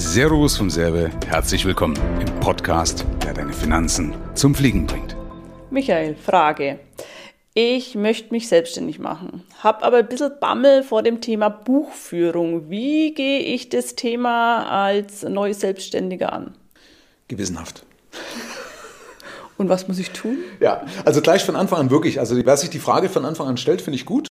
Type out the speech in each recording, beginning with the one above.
Servus vom Serbe, herzlich willkommen im Podcast, der deine Finanzen zum Fliegen bringt. Michael, Frage. Ich möchte mich selbstständig machen, habe aber ein bisschen Bammel vor dem Thema Buchführung. Wie gehe ich das Thema als neue Selbstständiger an? Gewissenhaft. Und was muss ich tun? Ja, also gleich von Anfang an wirklich. Also wer sich die Frage von Anfang an stellt, finde ich gut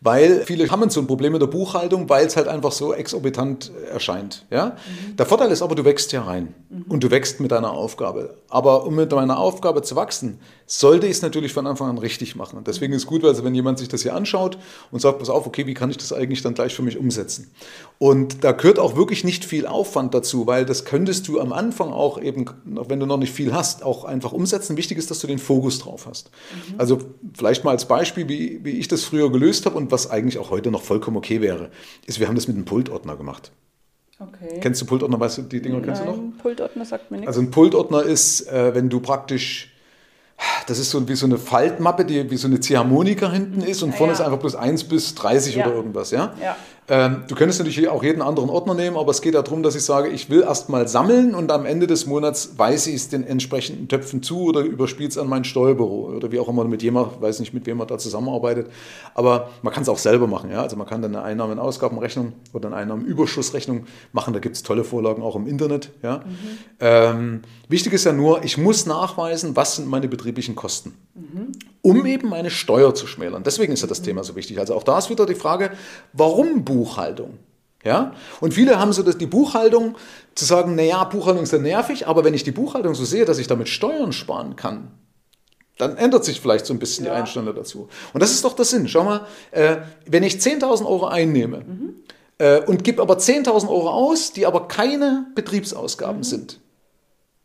weil viele haben so ein Problem mit der Buchhaltung, weil es halt einfach so exorbitant erscheint. Ja? Mhm. Der Vorteil ist aber, du wächst ja rein mhm. und du wächst mit deiner Aufgabe. Aber um mit deiner Aufgabe zu wachsen, sollte ich es natürlich von Anfang an richtig machen. Und deswegen ist es gut, also wenn jemand sich das hier anschaut und sagt, pass auf, okay, wie kann ich das eigentlich dann gleich für mich umsetzen? Und da gehört auch wirklich nicht viel Aufwand dazu, weil das könntest du am Anfang auch eben, wenn du noch nicht viel hast, auch einfach umsetzen. Wichtig ist, dass du den Fokus drauf hast. Mhm. Also vielleicht mal als Beispiel, wie, wie ich das früher gelöst habe und was eigentlich auch heute noch vollkommen okay wäre, ist, wir haben das mit einem Pultordner gemacht. Okay. Kennst du Pultordner? Weißt du, die Dinger kennst du noch? Pultordner sagt mir nichts. Also ein Pultordner ist, äh, wenn du praktisch, das ist so wie so eine Faltmappe, die wie so eine Ziehharmonika hinten ist und vorne ja. ist einfach bloß 1 bis 30 ja. oder irgendwas, ja? Ja. Ähm, du könntest natürlich auch jeden anderen Ordner nehmen, aber es geht darum, dass ich sage, ich will erstmal sammeln und am Ende des Monats weise ich es den entsprechenden Töpfen zu oder überspiele es an mein Steuerbüro oder wie auch immer mit jemand, weiß nicht, mit wem man da zusammenarbeitet. Aber man kann es auch selber machen. Ja? Also man kann dann eine Einnahmen- und Ausgabenrechnung oder eine Einnahmenüberschussrechnung machen. Da gibt es tolle Vorlagen auch im Internet. Ja? Mhm. Ähm, wichtig ist ja nur, ich muss nachweisen, was sind meine betrieblichen Kosten. Mhm um eben meine Steuer zu schmälern. Deswegen ist ja das Thema so wichtig. Also auch da ist wieder die Frage, warum Buchhaltung? Ja? Und viele haben so dass die Buchhaltung zu sagen, naja, Buchhaltung ist ja nervig, aber wenn ich die Buchhaltung so sehe, dass ich damit Steuern sparen kann, dann ändert sich vielleicht so ein bisschen ja. die Einstellung dazu. Und das ist doch der Sinn. Schau mal, äh, wenn ich 10.000 Euro einnehme mhm. äh, und gebe aber 10.000 Euro aus, die aber keine Betriebsausgaben mhm. sind,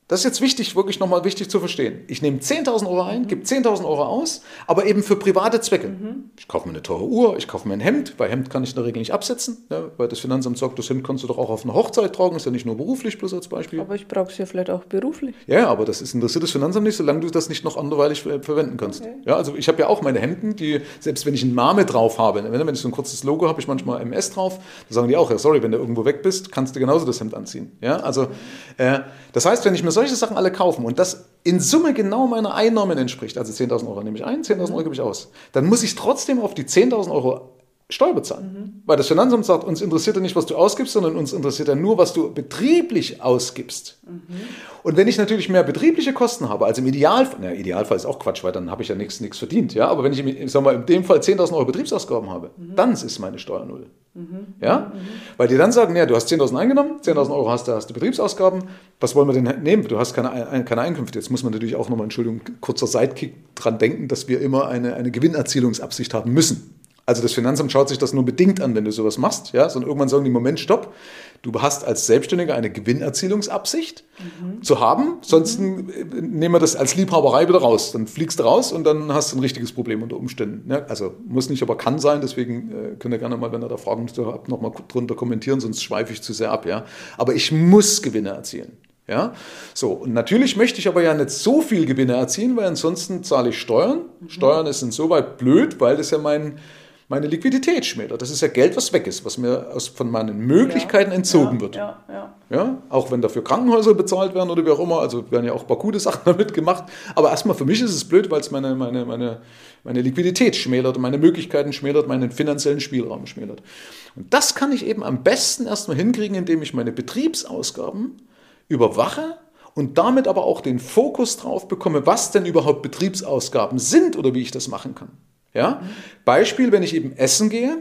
das ist jetzt wichtig, wirklich nochmal wichtig zu verstehen. Ich nehme 10.000 Euro ein, gebe 10.000 Euro aus, aber eben für private Zwecke. Mhm. Ich kaufe mir eine teure Uhr, ich kaufe mir ein Hemd, weil Hemd kann ich in der Regel nicht absetzen, ja, weil das Finanzamt sagt, das Hemd kannst du doch auch auf einer Hochzeit tragen, ist ja nicht nur beruflich, bloß als Beispiel. Aber ich brauche es ja vielleicht auch beruflich. Ja, aber das ist, interessiert das Finanzamt nicht, solange du das nicht noch anderweitig verwenden kannst. Okay. Ja, also ich habe ja auch meine Hemden, die, selbst wenn ich einen Name drauf habe, wenn ich so ein kurzes Logo habe, ich manchmal MS drauf, da sagen die auch, ja sorry, wenn du irgendwo weg bist, kannst du genauso das Hemd anziehen. Ja, also äh, das heißt, wenn ich mir solche Sachen alle kaufe, kaufen und das in Summe genau meiner Einnahmen entspricht, also 10.000 Euro nehme ich ein, 10.000 Euro gebe ich aus, dann muss ich trotzdem auf die 10.000 Euro Steuer bezahlen. Mhm. Weil das Finanzamt sagt, uns interessiert ja nicht, was du ausgibst, sondern uns interessiert ja nur, was du betrieblich ausgibst. Mhm. Und wenn ich natürlich mehr betriebliche Kosten habe, also im Idealfall, na, Idealfall ist auch Quatsch, weil dann habe ich ja nichts, nichts verdient, ja, aber wenn ich, ich sag mal, in dem Fall 10.000 Euro Betriebsausgaben habe, mhm. dann ist meine Steuer null. Mhm. Ja? Mhm. Weil die dann sagen, ja, du hast 10.000 eingenommen, 10.000 Euro hast du, hast du Betriebsausgaben, was wollen wir denn nehmen? Du hast keine, keine Einkünfte. Jetzt muss man natürlich auch nochmal, Entschuldigung, kurzer Sidekick dran denken, dass wir immer eine, eine Gewinnerzielungsabsicht haben müssen. Also das Finanzamt schaut sich das nur bedingt an, wenn du sowas machst, ja, sondern irgendwann sagen die, Moment, stopp, du hast als Selbstständiger eine Gewinnerzielungsabsicht mhm. zu haben, sonst mhm. nehmen wir das als Liebhaberei wieder raus. Dann fliegst du raus und dann hast du ein richtiges Problem unter Umständen. Ja, also muss nicht, aber kann sein, deswegen äh, könnt ihr gerne mal, wenn ihr da Fragen habt, nochmal drunter kommentieren, sonst schweife ich zu sehr ab, ja. Aber ich muss Gewinne erzielen. Ja, so. Und natürlich möchte ich aber ja nicht so viel Gewinne erzielen, weil ansonsten zahle ich Steuern. Mhm. Steuern ist insoweit blöd, weil das ja mein, meine Liquidität schmälert. Das ist ja Geld, was weg ist, was mir aus, von meinen Möglichkeiten ja, entzogen ja, wird. Ja, ja. ja, auch wenn dafür Krankenhäuser bezahlt werden oder wie auch immer, also werden ja auch ein paar gute Sachen damit gemacht. Aber erstmal für mich ist es blöd, weil es meine, meine, meine, meine Liquidität schmälert und meine Möglichkeiten schmälert, meinen finanziellen Spielraum schmälert. Und das kann ich eben am besten erstmal hinkriegen, indem ich meine Betriebsausgaben überwache und damit aber auch den Fokus drauf bekomme, was denn überhaupt Betriebsausgaben sind oder wie ich das machen kann. Ja? Beispiel, wenn ich eben essen gehe,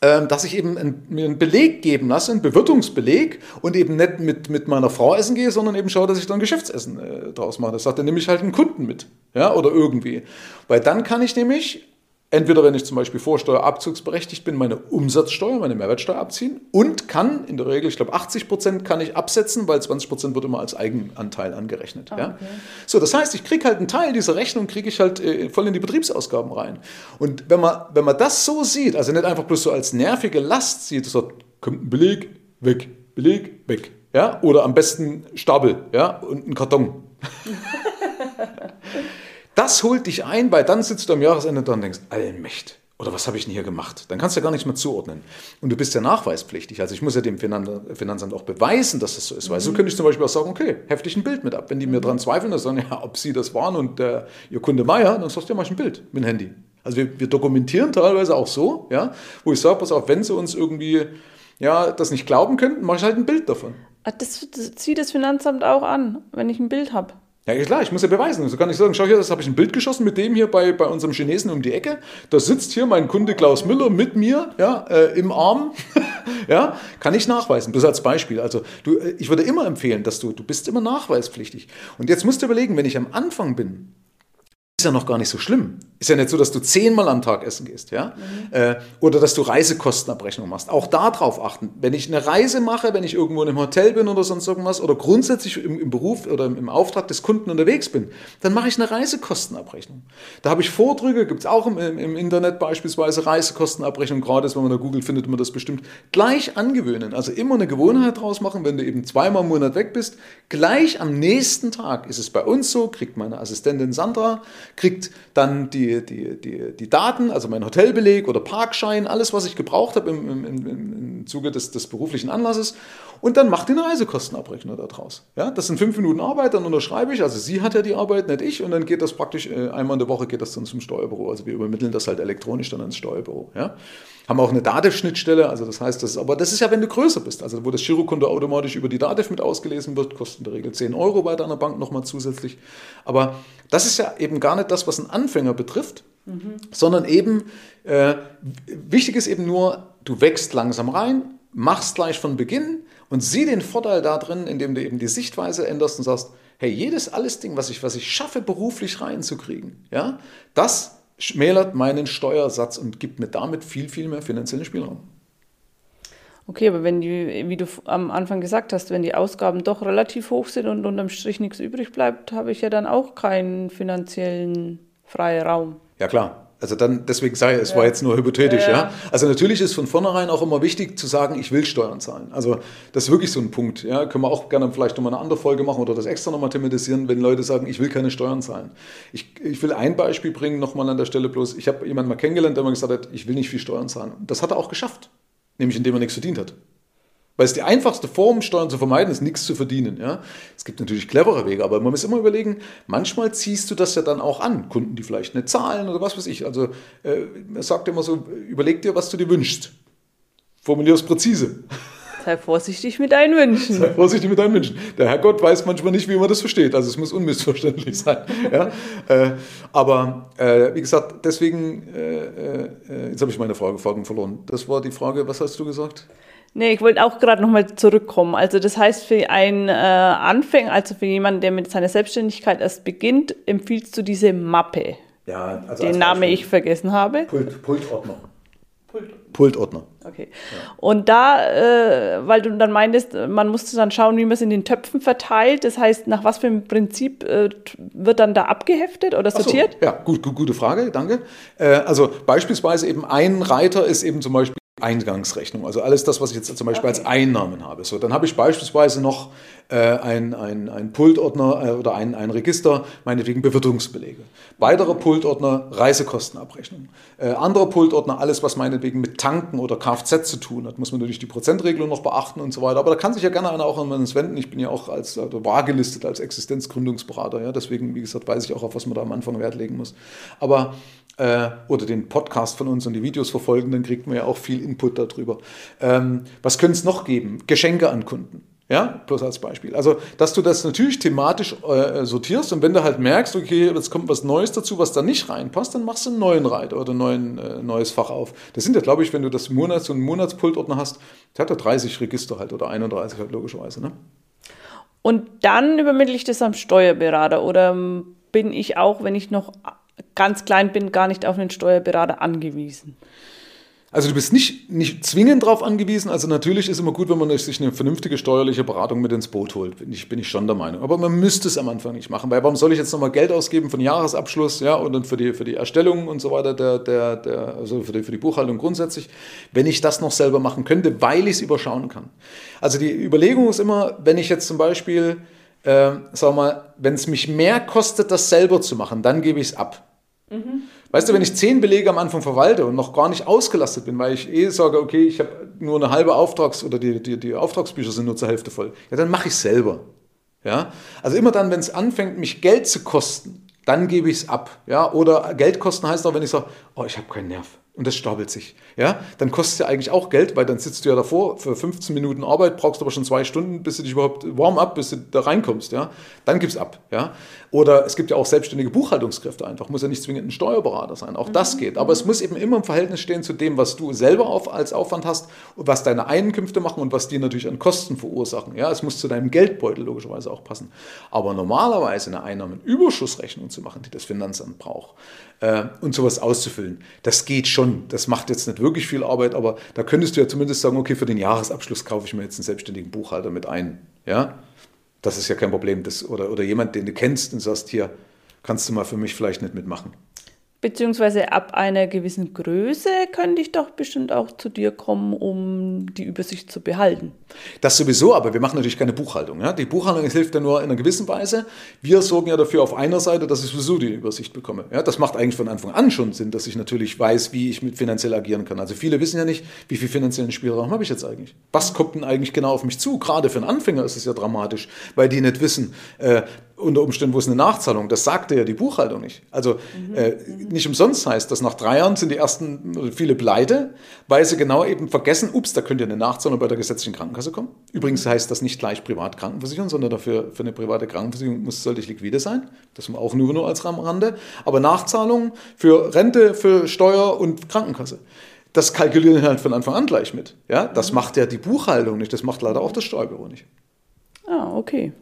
ähm, dass ich eben mir einen Beleg geben lasse, einen Bewirtungsbeleg und eben nicht mit, mit meiner Frau essen gehe, sondern eben schaue, dass ich dann Geschäftsessen äh, draus mache. Das sagt dann nehme ich halt einen Kunden mit, ja, oder irgendwie. Weil dann kann ich nämlich entweder wenn ich zum Beispiel vorsteuerabzugsberechtigt bin, meine Umsatzsteuer, meine Mehrwertsteuer abziehen und kann in der Regel, ich glaube 80 Prozent kann ich absetzen, weil 20 Prozent wird immer als Eigenanteil angerechnet. Ah, ja? So, das heißt, ich kriege halt einen Teil dieser Rechnung, kriege ich halt äh, voll in die Betriebsausgaben rein. Und wenn man, wenn man das so sieht, also nicht einfach bloß so als nervige Last sieht, so kommt ein Beleg, weg, Beleg, weg. Ja? Oder am besten Stapel ja? und ein Karton. Das holt dich ein, weil dann sitzt du am Jahresende da und denkst, Allmächt. Oder was habe ich denn hier gemacht? Dann kannst du ja gar nichts mehr zuordnen. Und du bist ja nachweispflichtig. Also ich muss ja dem Finanzamt auch beweisen, dass das so ist. Weil so könnte ich zum Beispiel auch sagen, okay, heftig ein Bild mit ab. Wenn die mir dran zweifeln, dann sagen, ja, ob sie das waren und der, ihr Kunde Meier, dann sagst du, ja, mach ich ein Bild mit dem Handy. Also wir, wir dokumentieren teilweise auch so, ja, wo ich sage, pass auf, wenn sie uns irgendwie ja, das nicht glauben könnten, mache ich halt ein Bild davon. Ah, das, das zieht das Finanzamt auch an, wenn ich ein Bild habe. Ja, klar, ich muss ja beweisen. So kann ich sagen, schau hier, das habe ich ein Bild geschossen mit dem hier bei, bei unserem Chinesen um die Ecke. Da sitzt hier mein Kunde Klaus Müller mit mir ja, äh, im Arm. ja, kann ich nachweisen. Das als Beispiel. Also du, äh, ich würde immer empfehlen, dass du, du bist immer nachweispflichtig. Und jetzt musst du überlegen, wenn ich am Anfang bin, ist ja noch gar nicht so schlimm. Ist ja nicht so, dass du zehnmal am Tag essen gehst, ja? Mhm. Oder dass du Reisekostenabrechnung machst. Auch darauf achten. Wenn ich eine Reise mache, wenn ich irgendwo in einem Hotel bin oder sonst irgendwas oder grundsätzlich im, im Beruf oder im, im, Auftrag des Kunden unterwegs bin, dann mache ich eine Reisekostenabrechnung. Da habe ich Vordrücke, gibt es auch im, im, Internet beispielsweise Reisekostenabrechnung, gerade wenn man da googelt, findet man das bestimmt. Gleich angewöhnen, also immer eine Gewohnheit draus machen, wenn du eben zweimal im Monat weg bist. Gleich am nächsten Tag ist es bei uns so, kriegt meine Assistentin Sandra, kriegt dann die, die, die, die Daten, also mein Hotelbeleg oder Parkschein, alles, was ich gebraucht habe im, im, im, Zuge des, des beruflichen Anlasses und dann macht den Reisekostenabrechnung daraus. Ja, das sind fünf Minuten Arbeit, dann unterschreibe ich, also sie hat ja die Arbeit, nicht ich, und dann geht das praktisch, äh, einmal in der Woche geht das dann zum Steuerbüro, also wir übermitteln das halt elektronisch dann ans Steuerbüro. Ja. Haben auch eine DATEV-Schnittstelle, also das heißt, das ist, aber das ist ja, wenn du größer bist, also wo das Girokonto automatisch über die DATEV mit ausgelesen wird, kostet in der Regel 10 Euro bei deiner Bank nochmal zusätzlich. Aber das ist ja eben gar nicht das, was einen Anfänger betrifft, mhm. sondern eben, äh, wichtig ist eben nur, du wächst langsam rein, machst gleich von Beginn und sieh den Vorteil da drin, indem du eben die Sichtweise änderst und sagst, hey, jedes alles Ding, was ich, was ich schaffe, beruflich reinzukriegen, ja, das schmälert meinen Steuersatz und gibt mir damit viel, viel mehr finanziellen Spielraum. Okay, aber wenn die, wie du am Anfang gesagt hast, wenn die Ausgaben doch relativ hoch sind und unterm Strich nichts übrig bleibt, habe ich ja dann auch keinen finanziellen Freiraum. Ja klar, also dann, deswegen sage ich, es ja. war jetzt nur hypothetisch, ja, ja. Also natürlich ist von vornherein auch immer wichtig zu sagen, ich will Steuern zahlen. Also das ist wirklich so ein Punkt. Ja, können wir auch gerne vielleicht nochmal eine andere Folge machen oder das extra nochmal thematisieren, wenn Leute sagen, ich will keine Steuern zahlen. Ich, ich will ein Beispiel bringen, nochmal an der Stelle bloß. Ich habe jemanden mal kennengelernt, der mir gesagt hat, ich will nicht viel Steuern zahlen. Das hat er auch geschafft, nämlich indem er nichts verdient hat. Weil es die einfachste Form, Steuern zu vermeiden, ist nichts zu verdienen. Ja? Es gibt natürlich clevere Wege, aber man muss immer überlegen, manchmal ziehst du das ja dann auch an. Kunden, die vielleicht nicht zahlen oder was weiß ich. Also äh, er sagt immer so, überleg dir, was du dir wünschst. Formulier es präzise. Sei vorsichtig mit deinen Wünschen. Sei vorsichtig mit deinen Wünschen. Der Herrgott weiß manchmal nicht, wie man das versteht. Also es muss unmissverständlich sein. ja? äh, aber äh, wie gesagt, deswegen, äh, äh, jetzt habe ich meine Frage, verloren. Das war die Frage, was hast du gesagt? Nee, ich wollte auch gerade nochmal zurückkommen. Also das heißt, für einen äh, Anfänger, also für jemanden, der mit seiner Selbstständigkeit erst beginnt, empfiehlst du diese Mappe, ja, also den Namen ich vergessen habe. Pult, Pultordner. Pult. Pultordner. Okay. Ja. Und da, äh, weil du dann meintest, man musste dann schauen, wie man es in den Töpfen verteilt. Das heißt, nach was für einem Prinzip äh, wird dann da abgeheftet oder sortiert? So, ja, gut, gut, gute Frage, danke. Äh, also beispielsweise eben ein Reiter ist eben zum Beispiel Eingangsrechnung, also alles das, was ich jetzt zum Beispiel okay. als Einnahmen habe. So, dann habe ich beispielsweise noch äh, ein, ein, ein Pultordner äh, oder ein, ein Register, meinetwegen Bewirtungsbelege. Weiterer Pultordner, Reisekostenabrechnung. Äh, anderer Pultordner, alles, was meinetwegen mit Tanken oder Kfz zu tun hat. Muss man natürlich die Prozentregelung noch beachten und so weiter. Aber da kann sich ja gerne einer auch an uns wenden. Ich bin ja auch als also wahr gelistet als Existenzgründungsberater. Ja? Deswegen, wie gesagt, weiß ich auch, auf was man da am Anfang Wert legen muss. Aber äh, oder den Podcast von uns und die Videos verfolgen, dann kriegt man ja auch viel Input darüber. Ähm, was könnte es noch geben? Geschenke an Kunden. Ja, bloß als Beispiel. Also, dass du das natürlich thematisch äh, sortierst und wenn du halt merkst, okay, jetzt kommt was Neues dazu, was da nicht reinpasst, dann machst du einen neuen Reiter oder ein neuen, äh, neues Fach auf. Das sind ja, glaube ich, wenn du das Monats- einen Monatspultordner hast, der hat ja 30 Register halt oder 31 halt logischerweise. Ne? Und dann übermittle ich das am Steuerberater oder bin ich auch, wenn ich noch ganz klein bin, gar nicht auf einen Steuerberater angewiesen. Also du bist nicht, nicht zwingend darauf angewiesen. Also natürlich ist immer gut, wenn man sich eine vernünftige steuerliche Beratung mit ins Boot holt. Bin ich, bin ich schon der Meinung. Aber man müsste es am Anfang nicht machen. Weil warum soll ich jetzt nochmal Geld ausgeben für den Jahresabschluss ja, und dann für die, für die Erstellung und so weiter, der, der, der, also für die, für die Buchhaltung grundsätzlich, wenn ich das noch selber machen könnte, weil ich es überschauen kann. Also die Überlegung ist immer, wenn ich jetzt zum Beispiel, äh, sag mal, wenn es mich mehr kostet, das selber zu machen, dann gebe ich es ab. Mhm. Weißt du, wenn ich zehn Belege am Anfang verwalte und noch gar nicht ausgelastet bin, weil ich eh sage, okay, ich habe nur eine halbe Auftrags- oder die, die, die Auftragsbücher sind nur zur Hälfte voll, ja, dann mache ich es selber. Ja? Also immer dann, wenn es anfängt, mich Geld zu kosten, dann gebe ich es ab. Ja? Oder Geld kosten heißt auch, wenn ich sage, oh, ich habe keinen Nerv und das stapelt sich. Ja, dann kostet es ja eigentlich auch Geld, weil dann sitzt du ja davor für 15 Minuten Arbeit, brauchst aber schon zwei Stunden, bis du dich überhaupt warm up, bis du da reinkommst. Ja, dann gib's ab. Ja, oder es gibt ja auch selbstständige Buchhaltungskräfte einfach, muss ja nicht zwingend ein Steuerberater sein. Auch mhm. das geht. Aber es muss eben immer im Verhältnis stehen zu dem, was du selber auf, als Aufwand hast und was deine Einkünfte machen und was dir natürlich an Kosten verursachen. Ja, es muss zu deinem Geldbeutel logischerweise auch passen. Aber normalerweise eine Einnahmenüberschussrechnung zu machen, die das Finanzamt braucht, äh, und sowas auszufüllen. Das geht schon. Das macht jetzt nicht wirklich viel Arbeit, aber da könntest du ja zumindest sagen, okay, für den Jahresabschluss kaufe ich mir jetzt einen selbstständigen Buchhalter mit ein. Ja, das ist ja kein Problem. Das, oder, oder jemand, den du kennst und sagst, hier, kannst du mal für mich vielleicht nicht mitmachen. Beziehungsweise ab einer gewissen Größe könnte ich doch bestimmt auch zu dir kommen, um die Übersicht zu behalten. Das sowieso, aber wir machen natürlich keine Buchhaltung. Ja? Die Buchhaltung hilft ja nur in einer gewissen Weise. Wir sorgen ja dafür auf einer Seite, dass ich sowieso die Übersicht bekomme. Ja? Das macht eigentlich von Anfang an schon Sinn, dass ich natürlich weiß, wie ich mit finanziell agieren kann. Also viele wissen ja nicht, wie viel finanziellen Spielraum habe ich jetzt eigentlich. Was kommt denn eigentlich genau auf mich zu? Gerade für einen Anfänger ist es ja dramatisch, weil die nicht wissen, äh, unter Umständen, wo ist eine Nachzahlung? Das sagte ja die Buchhaltung nicht. Also mhm. äh, nicht umsonst heißt das, nach drei Jahren sind die ersten viele pleite, weil sie genau eben vergessen, ups, da könnte ja eine Nachzahlung bei der gesetzlichen Krankenkasse kommen. Übrigens mhm. heißt das nicht gleich Privatkrankenversicherung, sondern dafür für eine private Krankenversicherung muss sollte ich liquide sein. Das auch nur, nur als Rande. Aber Nachzahlungen für Rente, für Steuer und Krankenkasse. Das kalkulieren halt von Anfang an gleich mit. Ja, das mhm. macht ja die Buchhaltung nicht, das macht leider auch das Steuerbüro nicht. Ah, okay.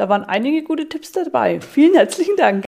Da waren einige gute Tipps dabei. Vielen herzlichen Dank.